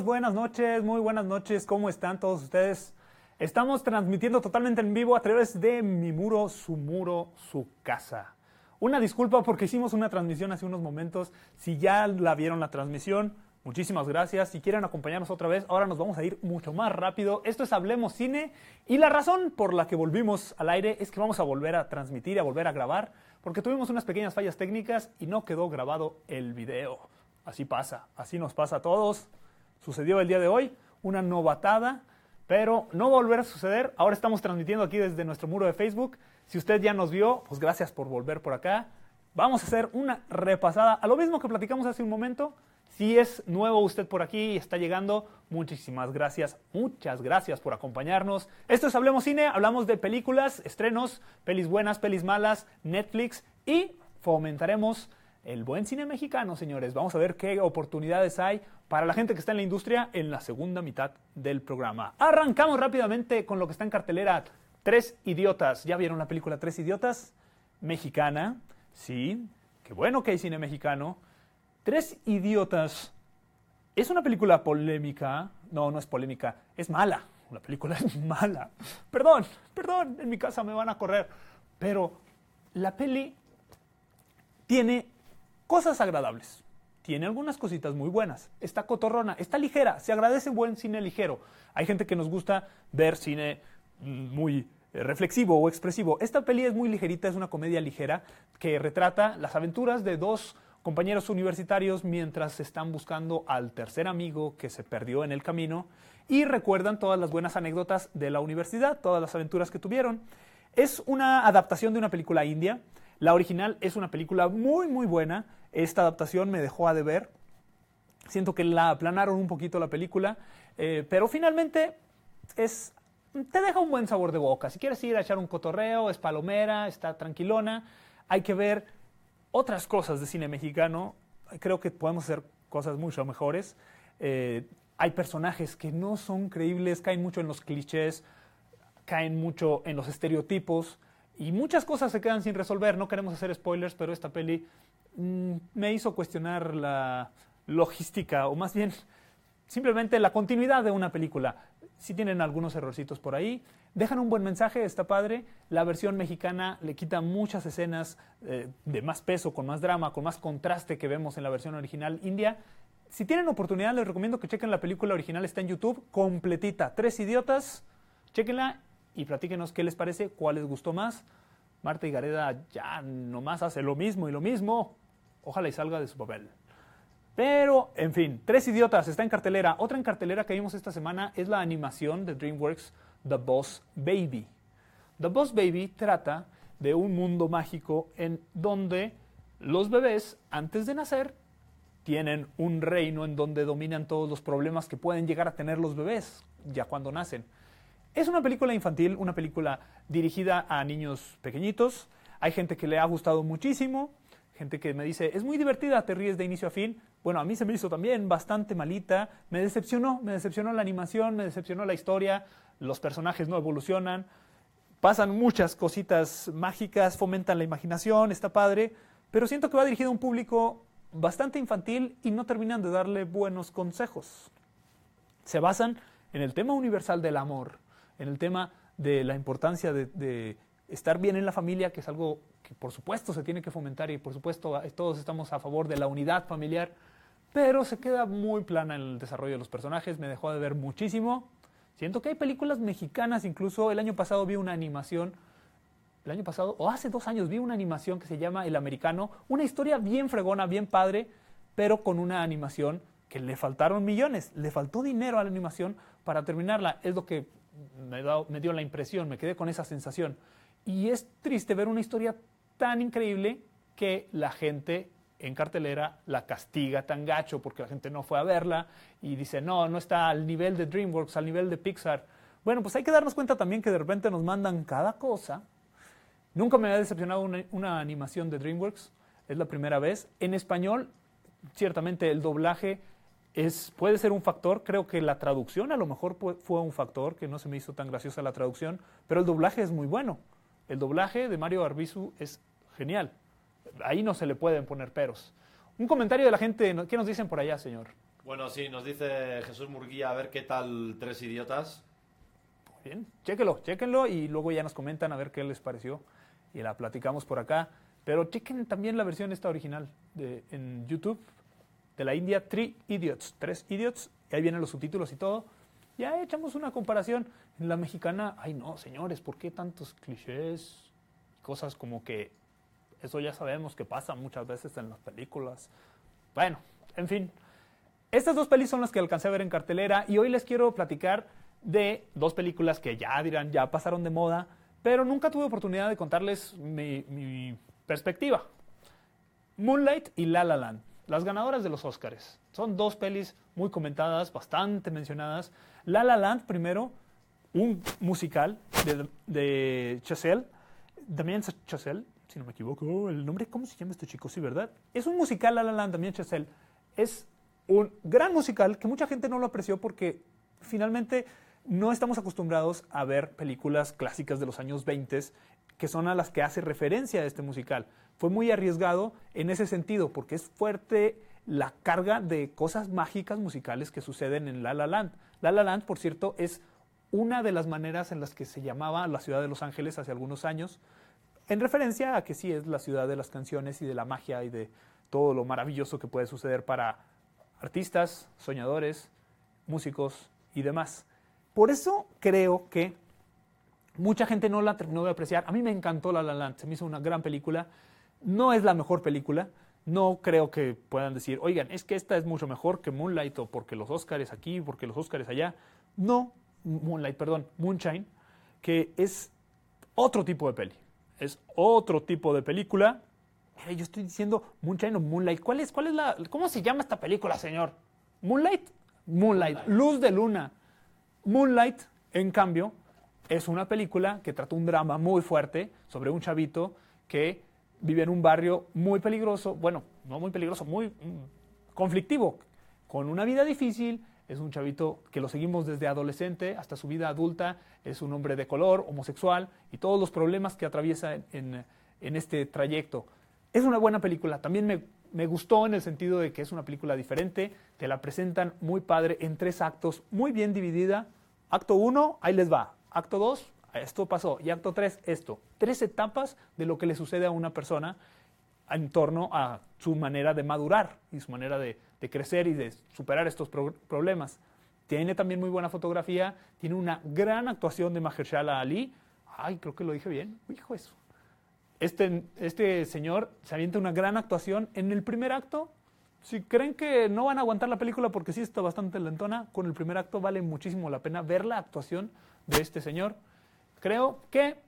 Bienvenidos, buenas noches, muy buenas noches, ¿cómo están todos ustedes? Estamos transmitiendo totalmente en vivo a través de mi muro, su muro, su casa. Una disculpa porque hicimos una transmisión hace unos momentos. Si ya la vieron la transmisión, muchísimas gracias. Si quieren acompañarnos otra vez, ahora nos vamos a ir mucho más rápido. Esto es Hablemos Cine y la razón por la que volvimos al aire es que vamos a volver a transmitir a volver a grabar porque tuvimos unas pequeñas fallas técnicas y no quedó grabado el video. Así pasa, así nos pasa a todos sucedió el día de hoy, una novatada, pero no va a volver a suceder. Ahora estamos transmitiendo aquí desde nuestro muro de Facebook. Si usted ya nos vio, pues gracias por volver por acá. Vamos a hacer una repasada a lo mismo que platicamos hace un momento. Si es nuevo usted por aquí y está llegando, muchísimas gracias, muchas gracias por acompañarnos. Esto es Hablemos Cine, hablamos de películas, estrenos, pelis buenas, pelis malas, Netflix y fomentaremos el buen cine mexicano, señores. Vamos a ver qué oportunidades hay para la gente que está en la industria en la segunda mitad del programa. Arrancamos rápidamente con lo que está en cartelera. Tres idiotas. ¿Ya vieron la película Tres idiotas? Mexicana. Sí. Qué bueno que hay cine mexicano. Tres idiotas. Es una película polémica. No, no es polémica. Es mala. La película es mala. Perdón, perdón. En mi casa me van a correr. Pero la peli tiene cosas agradables. Tiene algunas cositas muy buenas. Está cotorrona, está ligera. Se agradece buen cine ligero. Hay gente que nos gusta ver cine mm, muy eh, reflexivo o expresivo. Esta peli es muy ligerita, es una comedia ligera que retrata las aventuras de dos compañeros universitarios mientras están buscando al tercer amigo que se perdió en el camino y recuerdan todas las buenas anécdotas de la universidad, todas las aventuras que tuvieron. Es una adaptación de una película india. La original es una película muy muy buena esta adaptación me dejó a deber. Siento que la aplanaron un poquito la película, eh, pero finalmente es, te deja un buen sabor de boca. Si quieres ir a echar un cotorreo, es palomera, está tranquilona. Hay que ver otras cosas de cine mexicano. Creo que podemos hacer cosas mucho mejores. Eh, hay personajes que no son creíbles, caen mucho en los clichés, caen mucho en los estereotipos y muchas cosas se quedan sin resolver. No queremos hacer spoilers, pero esta peli Mm, me hizo cuestionar la logística, o más bien simplemente la continuidad de una película. Si tienen algunos errorcitos por ahí, dejan un buen mensaje, está padre. La versión mexicana le quita muchas escenas eh, de más peso, con más drama, con más contraste que vemos en la versión original india. Si tienen oportunidad, les recomiendo que chequen la película original, está en YouTube, completita. Tres idiotas, chequenla y platíquenos qué les parece, cuál les gustó más. Marta y Gareda ya nomás hace lo mismo y lo mismo. Ojalá y salga de su papel. Pero, en fin, Tres Idiotas está en cartelera. Otra en cartelera que vimos esta semana es la animación de DreamWorks The Boss Baby. The Boss Baby trata de un mundo mágico en donde los bebés, antes de nacer, tienen un reino en donde dominan todos los problemas que pueden llegar a tener los bebés ya cuando nacen. Es una película infantil, una película dirigida a niños pequeñitos. Hay gente que le ha gustado muchísimo, gente que me dice, es muy divertida, te ríes de inicio a fin. Bueno, a mí se me hizo también bastante malita, me decepcionó, me decepcionó la animación, me decepcionó la historia, los personajes no evolucionan, pasan muchas cositas mágicas, fomentan la imaginación, está padre, pero siento que va dirigido a un público bastante infantil y no terminan de darle buenos consejos. Se basan en el tema universal del amor, en el tema de la importancia de, de estar bien en la familia, que es algo que por supuesto se tiene que fomentar y por supuesto todos estamos a favor de la unidad familiar, pero se queda muy plana en el desarrollo de los personajes, me dejó de ver muchísimo. Siento que hay películas mexicanas, incluso el año pasado vi una animación, el año pasado, o hace dos años vi una animación que se llama El Americano, una historia bien fregona, bien padre, pero con una animación que le faltaron millones, le faltó dinero a la animación para terminarla, es lo que me, me dio la impresión, me quedé con esa sensación. Y es triste ver una historia tan increíble que la gente en cartelera la castiga tan gacho porque la gente no fue a verla y dice, no, no está al nivel de DreamWorks, al nivel de Pixar. Bueno, pues hay que darnos cuenta también que de repente nos mandan cada cosa. Nunca me ha decepcionado una, animación de DreamWorks, es la primera vez. En español, ciertamente el doblaje es, puede ser un factor, creo que la traducción a lo mejor fue un factor, que no se me hizo tan graciosa la traducción, pero el doblaje es muy bueno. El doblaje de Mario Arbizu es Genial. Ahí no se le pueden poner peros. Un comentario de la gente, ¿qué nos dicen por allá, señor? Bueno, sí, nos dice Jesús Murguía a ver qué tal Tres Idiotas. Bien, chéquenlo, chéquenlo y luego ya nos comentan a ver qué les pareció y la platicamos por acá. Pero chequen también la versión esta original de, en YouTube de la India, Three Idiots, Tres Idiots, y ahí vienen los subtítulos y todo. Ya echamos una comparación. En la mexicana, ay no, señores, ¿por qué tantos clichés? Cosas como que eso ya sabemos que pasa muchas veces en las películas. Bueno, en fin. Estas dos pelis son las que alcancé a ver en cartelera y hoy les quiero platicar de dos películas que ya dirán, ya pasaron de moda, pero nunca tuve oportunidad de contarles mi, mi perspectiva. Moonlight y La La Land, las ganadoras de los Oscars. Son dos pelis muy comentadas, bastante mencionadas. La La Land, primero, un musical de, de Damien Chazelle, si no me equivoco, el nombre, ¿cómo se llama este chico? Sí, ¿verdad? Es un musical, La La Land, Damien Chazelle. Es un gran musical que mucha gente no lo apreció porque finalmente no estamos acostumbrados a ver películas clásicas de los años 20 que son a las que hace referencia este musical. Fue muy arriesgado en ese sentido porque es fuerte la carga de cosas mágicas musicales que suceden en La La Land. La La Land, por cierto, es una de las maneras en las que se llamaba la ciudad de Los Ángeles hace algunos años, en referencia a que sí es la ciudad de las canciones y de la magia y de todo lo maravilloso que puede suceder para artistas, soñadores, músicos y demás. Por eso creo que mucha gente no la terminó de apreciar. A mí me encantó La La Land, se me hizo una gran película. No es la mejor película, no creo que puedan decir, oigan, es que esta es mucho mejor que Moonlight o porque los Oscars aquí, porque los Oscars allá. No, Moonlight, perdón, Moonshine, que es otro tipo de peli. Es otro tipo de película. Mira, yo estoy diciendo Moonshine o Moonlight. ¿Cuál es, cuál es la, ¿Cómo se llama esta película, señor? ¿Moonlight? Moonlight, luz de luna. Moonlight, en cambio, es una película que trata un drama muy fuerte sobre un chavito que vive en un barrio muy peligroso, bueno, no muy peligroso, muy mm, conflictivo, con una vida difícil. Es un chavito que lo seguimos desde adolescente hasta su vida adulta. Es un hombre de color, homosexual y todos los problemas que atraviesa en, en este trayecto. Es una buena película. También me, me gustó en el sentido de que es una película diferente. Te la presentan muy padre en tres actos, muy bien dividida. Acto 1, ahí les va. Acto 2, esto pasó. Y acto 3, esto. Tres etapas de lo que le sucede a una persona en torno a su manera de madurar y su manera de, de crecer y de superar estos pro problemas. Tiene también muy buena fotografía, tiene una gran actuación de Mahershala Ali. Ay, creo que lo dije bien. Hijo eso. Este, este señor se avienta una gran actuación en el primer acto. Si creen que no van a aguantar la película porque sí está bastante lentona, con el primer acto vale muchísimo la pena ver la actuación de este señor. Creo que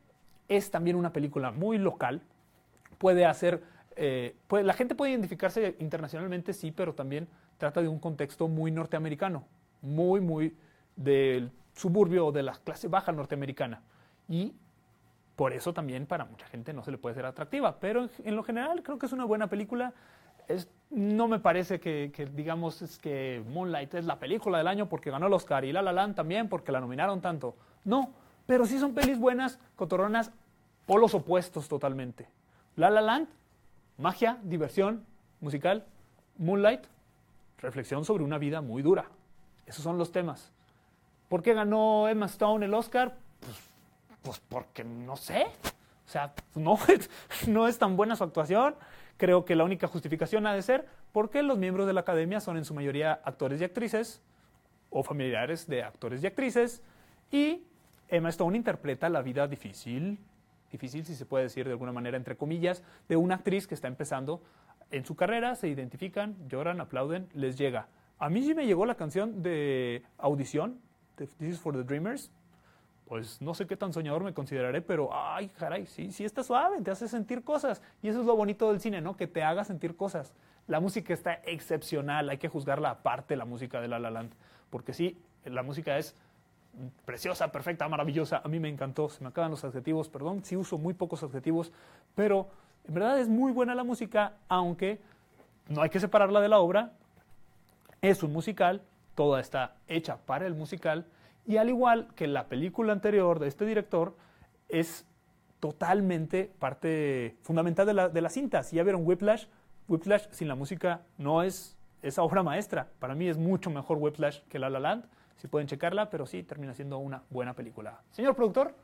es también una película muy local. Puede hacer, eh, puede, la gente puede identificarse internacionalmente, sí, pero también trata de un contexto muy norteamericano, muy, muy del suburbio o de la clase baja norteamericana. Y por eso también para mucha gente no se le puede ser atractiva. Pero en, en lo general creo que es una buena película. Es, no me parece que, que, digamos es que Moonlight es la película del año porque ganó el Oscar y La La Land también porque la nominaron tanto. No, pero sí son pelis buenas, cotorronas, polos opuestos totalmente. La La Land, magia, diversión, musical. Moonlight, reflexión sobre una vida muy dura. Esos son los temas. ¿Por qué ganó Emma Stone el Oscar? Pues, pues porque no sé. O sea, no, no es tan buena su actuación. Creo que la única justificación ha de ser porque los miembros de la academia son en su mayoría actores y actrices o familiares de actores y actrices y Emma Stone interpreta la vida difícil, difícil si se puede decir de alguna manera entre comillas, de una actriz que está empezando en su carrera, se identifican, lloran, aplauden, les llega. A mí sí me llegó la canción de audición, de This is for the Dreamers, pues no sé qué tan soñador me consideraré, pero ay, caray, sí, sí está suave, te hace sentir cosas. Y eso es lo bonito del cine, ¿no? Que te haga sentir cosas. La música está excepcional, hay que juzgarla aparte, la música de La La Land, porque sí, la música es preciosa, perfecta, maravillosa. A mí me encantó, se me acaban los adjetivos, perdón, sí uso muy pocos adjetivos, pero en verdad es muy buena la música, aunque no hay que separarla de la obra. Es un musical, toda está hecha para el musical, y al igual que la película anterior de este director, es totalmente parte fundamental de la, de cinta. Si ya vieron Whiplash, Whiplash sin la música no es esa obra maestra. Para mí es mucho mejor Whiplash que La La Land, si pueden checarla, pero sí termina siendo una buena película. Señor productor,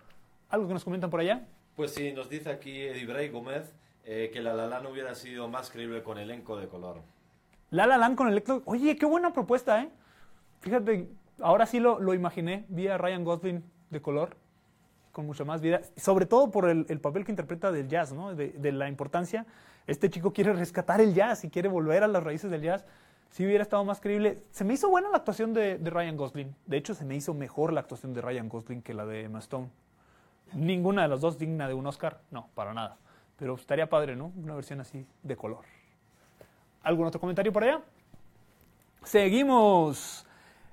¿algo que nos comentan por allá? Pues sí, nos dice aquí Eddie Bray Gómez eh, que La La Land hubiera sido más creíble con elenco de color. La La Land con elenco... Oye, qué buena propuesta, ¿eh? Fíjate, ahora sí lo, lo imaginé, vi a Ryan Gosling de color, con mucha más vida, sobre todo por el, el papel que interpreta del jazz, ¿no? De, de, la importancia. Este chico quiere rescatar el jazz y quiere volver a las raíces del jazz. Si hubiera estado más creíble. Se me hizo buena la actuación de, de, Ryan Gosling. De hecho, se me hizo mejor la actuación de Ryan Gosling que la de Emma Stone. Ninguna de las dos digna de un Oscar. No, para nada. Pero estaría padre, ¿no? Una versión así de color. ¿Algún otro comentario por allá? Seguimos.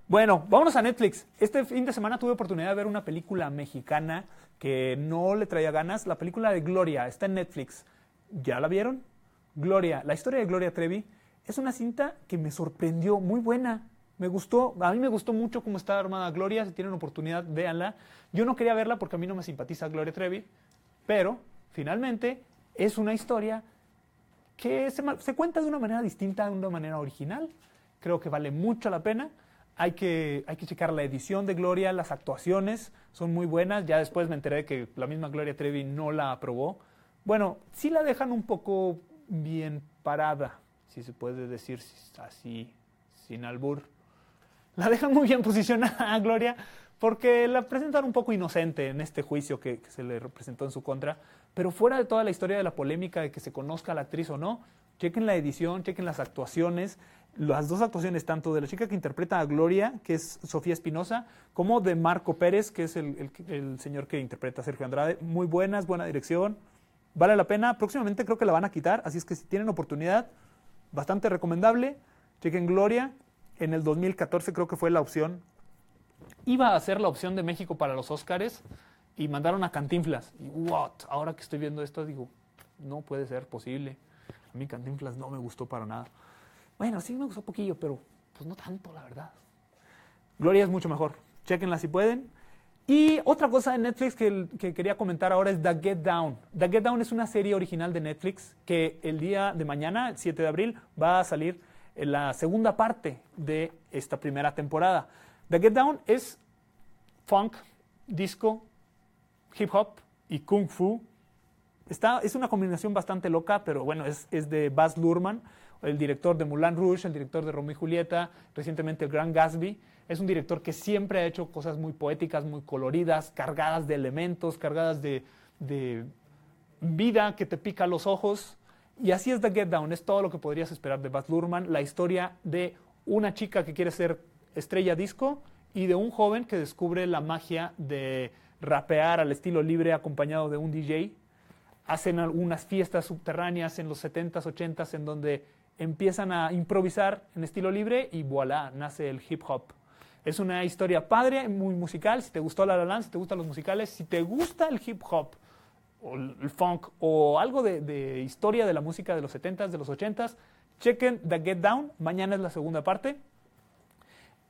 Bueno, vámonos a Netflix. Este fin de semana tuve oportunidad de ver una película mexicana que no le traía ganas. La película de Gloria está en Netflix. ¿Ya la vieron? Gloria, la historia de Gloria Trevi es una cinta que me sorprendió, muy buena. Me gustó, a mí me gustó mucho cómo está armada Gloria. Si tienen oportunidad, véanla. Yo no quería verla porque a mí no me simpatiza Gloria Trevi, pero finalmente es una historia que se, cuenta de una manera distinta, de una manera original. Creo que vale mucho la pena. Hay que, hay que checar la edición de Gloria, las actuaciones son muy buenas. Ya después me enteré que la misma Gloria Trevi no la aprobó. Bueno, sí la dejan un poco bien parada, si se puede decir así, sin albur. La dejan muy bien posicionada a Gloria porque la presentan un poco inocente en este juicio que, que, se le representó en su contra. Pero fuera de toda la historia de la polémica de que se conozca a la actriz o no, chequen la edición, chequen las actuaciones las dos actuaciones, tanto de la chica que interpreta a Gloria, que es Sofía Espinosa, como de Marco Pérez, que es el, el, el, señor que interpreta a Sergio Andrade. Muy buenas, buena dirección. Vale la pena. Próximamente creo que la van a quitar, así es que si tienen oportunidad, bastante recomendable. Chequen Gloria. En el 2014 creo que fue la opción. Iba a ser la opción de México para los Óscares y mandaron a Cantinflas. Y what? Ahora que estoy viendo esto, digo, no puede ser posible. A mí Cantinflas no me gustó para nada. Bueno, sí me gustó poquillo, pero pues no tanto, la verdad. Gloria es mucho mejor. Chequenla si pueden. Y otra cosa de Netflix que, que, quería comentar ahora es The Get Down. The Get Down es una serie original de Netflix que el día de mañana, el 7 de abril, va a salir la segunda parte de esta primera temporada. The Get Down es funk, disco, hip hop y kung fu. Está, es una combinación bastante loca, pero bueno, es, es de Baz Luhrmann el director de Moulin Rouge, el director de Romeo y Julieta, recientemente el Gran Gatsby. Es un director que siempre ha hecho cosas muy poéticas, muy coloridas, cargadas de elementos, cargadas de, vida que te pica los ojos. Y así es The Get Down, es todo lo que podrías esperar de Baz Luhrmann, la historia de una chica que quiere ser estrella disco y de un joven que descubre la magia de rapear al estilo libre acompañado de un DJ. Hacen algunas fiestas subterráneas en los 70s, 80s en donde empiezan a improvisar en estilo libre y voilà, nace el hip hop. Es una historia padre, muy musical. Si te gustó La La si te gustan los musicales, si te gusta el hip hop o el funk o algo de, de historia de la música de los 70s, de los 80s, chequen The Get Down. Mañana es la segunda parte.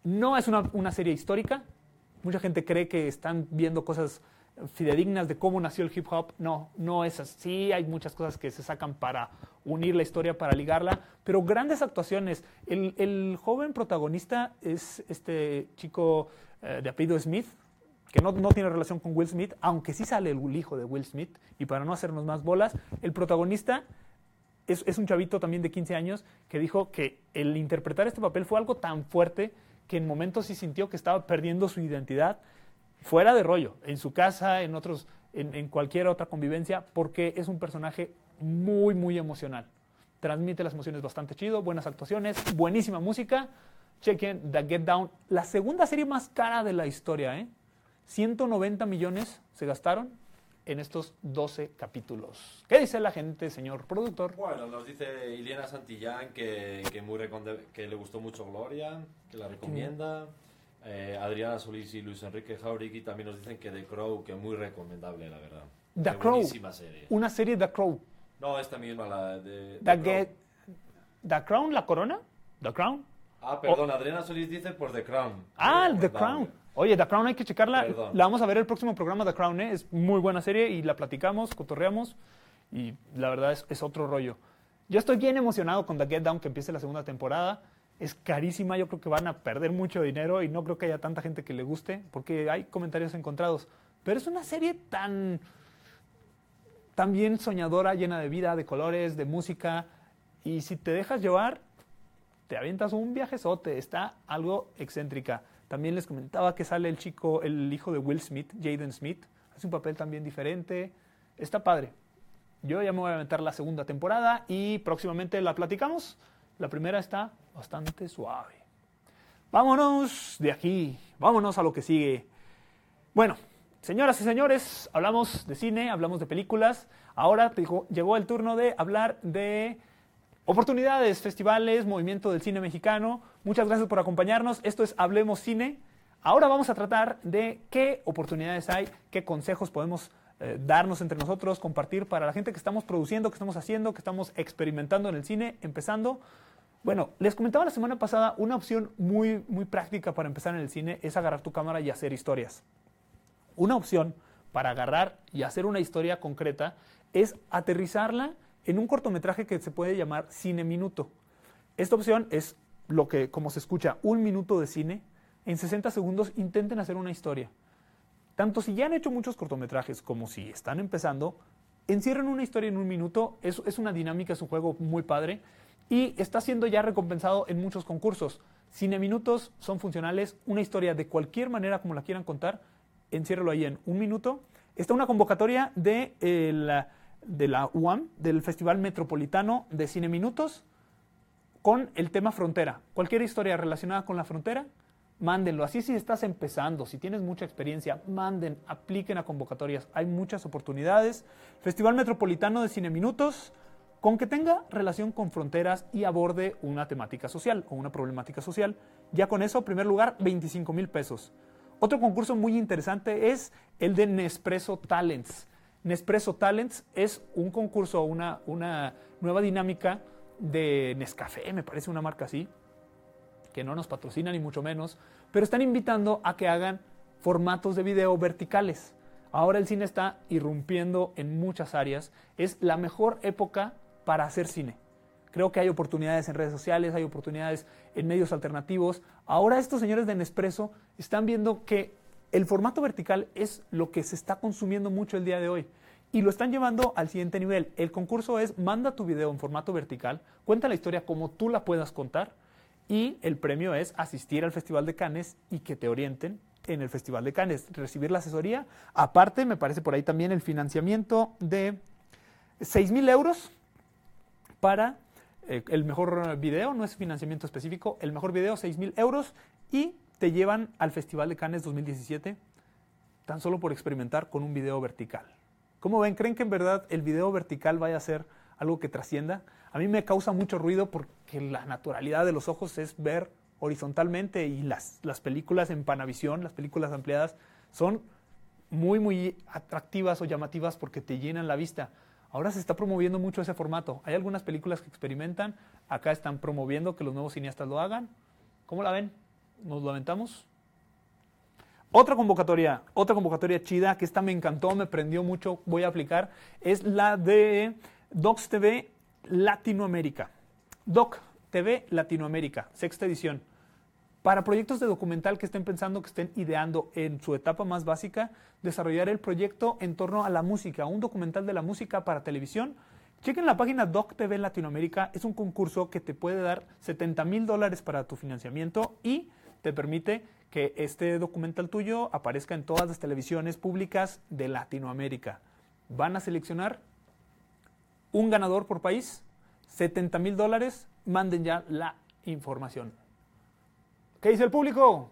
No es una, una serie histórica. Mucha gente cree que están viendo cosas fidedignas de cómo nació el hip hop. No, no es así. Hay muchas cosas que se sacan para unir la historia, para ligarla, pero grandes actuaciones. El, el joven protagonista es este chico eh, de apellido Smith, que no, no, tiene relación con Will Smith, aunque sí sale el hijo de Will Smith, y para no hacernos más bolas, el protagonista es, es un chavito también de 15 años que dijo que el interpretar este papel fue algo tan fuerte que en momentos sí sintió que estaba perdiendo su identidad fuera de rollo, en su casa, en otros, en, en, cualquier otra convivencia, porque es un personaje muy, muy emocional. Transmite las emociones bastante chido, buenas actuaciones, buenísima música. Chequen The Get Down, la segunda serie más cara de la historia, ¿eh? 190 millones se gastaron en estos 12 capítulos. ¿Qué dice la gente, señor productor? Bueno, nos dice Iliana Santillán que, que, muy que le gustó mucho Gloria, que la recomienda. Eh, Adriana Solís y Luis Enrique Jauregui también nos dicen que The Crow, que muy recomendable, la verdad. The Qué Crow. Serie. Una serie The Crow. No, esta misma, la de. The, Get, The Crown, la corona. The Crown. Ah, perdón, oh. Adriana Solís dice por The Crown. Ah, The Crown. Oye, The Crown hay que checarla. Perdón. La vamos a ver el próximo programa The Crown, ¿eh? Es muy buena serie y la platicamos, cotorreamos y la verdad es, es otro rollo. Yo estoy bien emocionado con The Get Down que empiece la segunda temporada. Es carísima, yo creo que van a perder mucho dinero y no creo que haya tanta gente que le guste, porque hay comentarios encontrados. Pero es una serie tan, tan bien soñadora, llena de vida, de colores, de música, y si te dejas llevar, te avientas un viajezote, está algo excéntrica. También les comentaba que sale el chico, el hijo de Will Smith, Jaden Smith, hace un papel también diferente, está padre. Yo ya me voy a aventar la segunda temporada y próximamente la platicamos. La primera está bastante suave. Vámonos de aquí, vámonos a lo que sigue. Bueno, señoras y señores, hablamos de cine, hablamos de películas. Ahora llegó el turno de hablar de oportunidades, festivales, movimiento del cine mexicano. Muchas gracias por acompañarnos. Esto es Hablemos Cine. Ahora vamos a tratar de qué oportunidades hay, qué consejos podemos eh, darnos entre nosotros, compartir para la gente que estamos produciendo, que estamos haciendo, que estamos experimentando en el cine, empezando. Bueno, les comentaba la semana pasada, una opción muy, muy práctica para empezar en el cine es agarrar tu cámara y hacer historias. Una opción para agarrar y hacer una historia concreta es aterrizarla en un cortometraje que se puede llamar cine minuto. Esta opción es lo que, como se escucha, un minuto de cine. En 60 segundos intenten hacer una historia. Tanto si ya han hecho muchos cortometrajes como si están empezando, encierran una historia en un minuto, es, es una dinámica, es un juego muy padre y está siendo ya recompensado en muchos concursos. Cine minutos son funcionales, una historia de cualquier manera como la quieran contar, enciérralo ahí en un minuto. Está una convocatoria de, de la UAM, del Festival Metropolitano de Cine Minutos, con el tema frontera. Cualquier historia relacionada con la frontera, mándenlo. Así si estás empezando, si tienes mucha experiencia, manden, apliquen a convocatorias. Hay muchas oportunidades. Festival Metropolitano de Cine Minutos, con que tenga relación con fronteras y aborde una temática social o una problemática social. Ya con eso, en primer lugar, 25 mil pesos. Otro concurso muy interesante es el de Nespresso Talents. Nespresso Talents es un concurso, una, una nueva dinámica de Nescafé, me parece una marca así, que no nos patrocinan ni mucho menos, pero están invitando a que hagan formatos de video verticales. Ahora el cine está irrumpiendo en muchas áreas. Es la mejor época para hacer cine. Creo que hay oportunidades en redes sociales, hay oportunidades en medios alternativos. Ahora estos señores de Nespresso están viendo que el formato vertical es lo que se está consumiendo mucho el día de hoy. Y lo están llevando al siguiente nivel. El concurso es manda tu video en formato vertical, cuenta la historia como tú la puedas contar y el premio es asistir al Festival de Cannes y que te orienten en el Festival de Cannes, recibir la asesoría. Aparte, me parece por ahí también el financiamiento de 6 mil euros para eh, el mejor video, no es financiamiento específico, el mejor video, 6 mil euros, y te llevan al Festival de Cannes 2017 tan solo por experimentar con un video vertical. ¿Cómo ven? ¿Creen que en verdad el video vertical vaya a ser algo que trascienda? A mí me causa mucho ruido porque la naturalidad de los ojos es ver horizontalmente y las, las películas en Panavisión, las películas ampliadas, son muy, muy atractivas o llamativas porque te llenan la vista. Ahora se está promoviendo mucho ese formato. Hay algunas películas que experimentan, acá están promoviendo que los nuevos cineastas lo hagan. ¿Cómo la ven? ¿Nos lo aventamos? Otra convocatoria, otra convocatoria chida, que esta me encantó, me prendió mucho, voy a aplicar, es la de Docs TV Latinoamérica. Doc TV Latinoamérica, sexta edición. Para proyectos de documental que estén pensando, que estén ideando en su etapa más básica, desarrollar el proyecto en torno a la música, un documental de la música para televisión. Chequen la página Doc TV Latinoamérica, es un concurso que te puede dar 70 mil dólares para tu financiamiento y te permite que este documental tuyo aparezca en todas las televisiones públicas de Latinoamérica. Van a seleccionar un ganador por país, 70 mil dólares, manden ya la información. ¿Qué dice el público?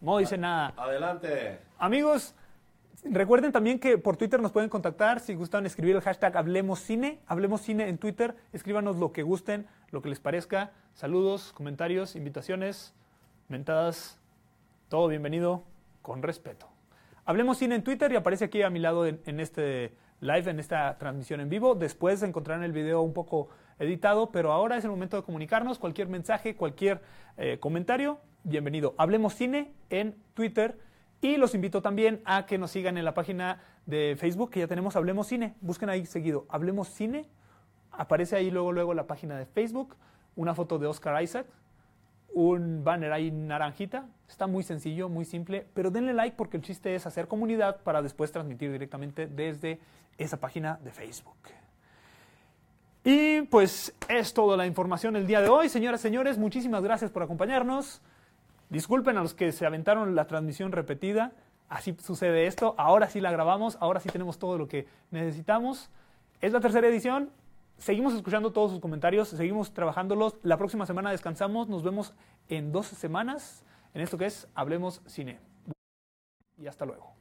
No dice nada. Adelante. Amigos, recuerden también que por Twitter nos pueden contactar si gustan escribir el hashtag Hablemos Cine. Hablemos Cine en Twitter. Escríbanos lo que gusten, lo que les parezca. Saludos, comentarios, invitaciones, mentadas. Todo bienvenido con respeto. Hablemos Cine en Twitter y aparece aquí a mi lado en, en este live en esta transmisión en vivo. Después encontrarán el video un poco editado, pero ahora es el momento de comunicarnos. Cualquier mensaje, cualquier eh, comentario, bienvenido. Hablemos Cine en Twitter y los invito también a que nos sigan en la página de Facebook que ya tenemos Hablemos Cine. Busquen ahí seguido Hablemos Cine. Aparece ahí luego, luego la página de Facebook, una foto de Oscar Isaac. un banner ahí naranjita. Está muy sencillo, muy simple, pero denle like porque el chiste es hacer comunidad para después transmitir directamente desde esa página de Facebook. Y pues es toda la información el día de hoy. Señoras señores, muchísimas gracias por acompañarnos. Disculpen a los que se aventaron la transmisión repetida. Así sucede esto. Ahora sí la grabamos, ahora sí tenemos todo lo que necesitamos. Es la tercera edición. Seguimos escuchando todos sus comentarios, seguimos trabajándolos. La próxima semana descansamos. Nos vemos en dos semanas en esto que es Hablemos Cine. Y hasta luego.